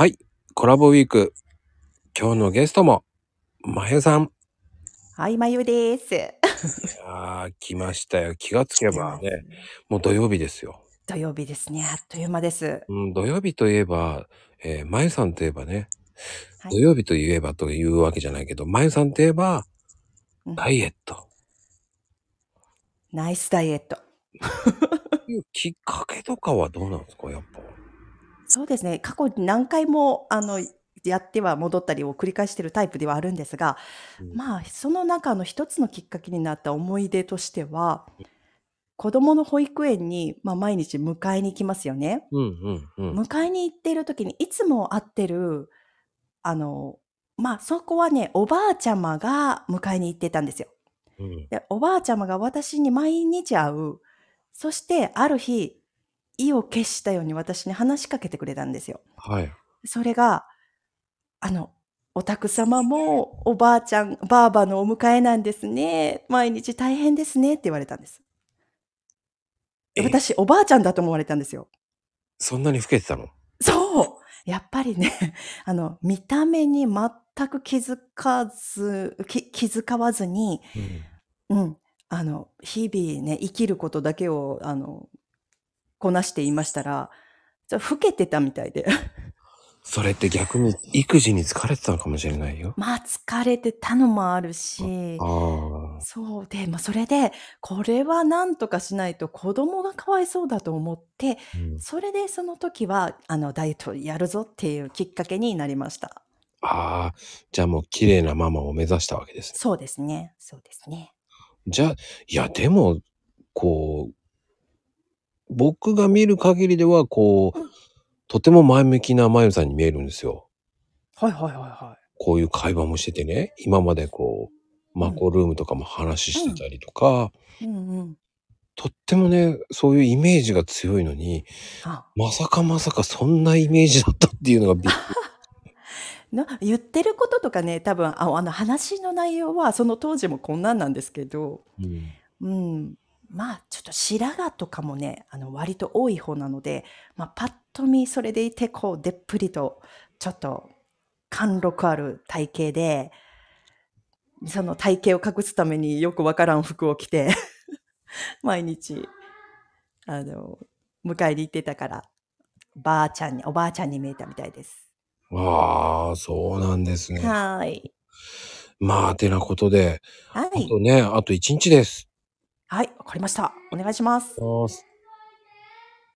はい。コラボウィーク。今日のゲストも、まゆさん。はい、まゆです。いやー、来ましたよ。気がつけばね、もう土曜日ですよ。土曜日ですね。あっという間です。うん、土曜日といえば、えー、まゆさんといえばね、はい土曜日といえばというわけじゃないけど、まゆさんといえば、うんダイエット。ナイスダイエット。きっかけとかはどうなんですか、やっぱ。そうですね。過去に何回も、あの、やっては戻ったりを繰り返しているタイプではあるんですが、うんまあ、その中の一つのきっかけになった思い出としては、子供の保育園に、まあ、毎日迎えに行きますよね。うんうんうん。迎えに行っている時にいつも会ってる、あの、まあ、そこはね、おばあちゃまが迎えに行ってたんですよ。うん、で、おばあちゃまが私に毎日会う。そして、ある日、意を決したように私に話しかけてくれたんですよ。はい。それが、あの、お宅様もおばあちゃん、ばあばのお迎えなんですね。毎日大変ですねって言われたんです。私、おばあちゃんだと思われたんですよ。そんなに老けてたの？そうやっぱりね、あの、見た目に全く気づかず、き気遣わずに、うん。うん。あの、日々ね、生きることだけを、あの、こなしていましたら、ちょっと老けてたみたいで。それって逆に育児に疲れてたのかもしれないよ。まあ、疲れてたのもあるし、ああ。そうで、まあ、それで、これは何とかしないと子供がかわいそうだと思って、うん、それでその時は、あの、ダイエットやるぞっていうきっかけになりました。ああ。じゃあもう綺麗なママを目指したわけですね。そうですね。そうですね。じゃあ、いや、でも、こう、僕が見る限りでは、こう、うんとても前向きなまゆさんに見えるんですよ。はいはいはいはこういう会話もしててね、今までこう、マコルームとかも話してたりとか、い。うんうん。とってもね、そういうイメージが強いのに、あまさかまさかそんなイメージだったっていうのがびっくり。な言ってることとかね、多分ああの話の内容はその当時もこんなんなんですけど、うんうん、まあちょっと白髪とかもね、あの割と多い方なので、まあ、パッと見それでいてこうでっぷりとちょっと貫禄ある体型で、その体型を隠すためによくわからん服を着て、毎日、あの、迎えに行ってたから、ばあちゃんに、おばあちゃんに見えたみたいです。ああ、そうなんですね。はーい。まあ、てなことで、あはい。とね、あと1日です。はい、わかりました。お願いします。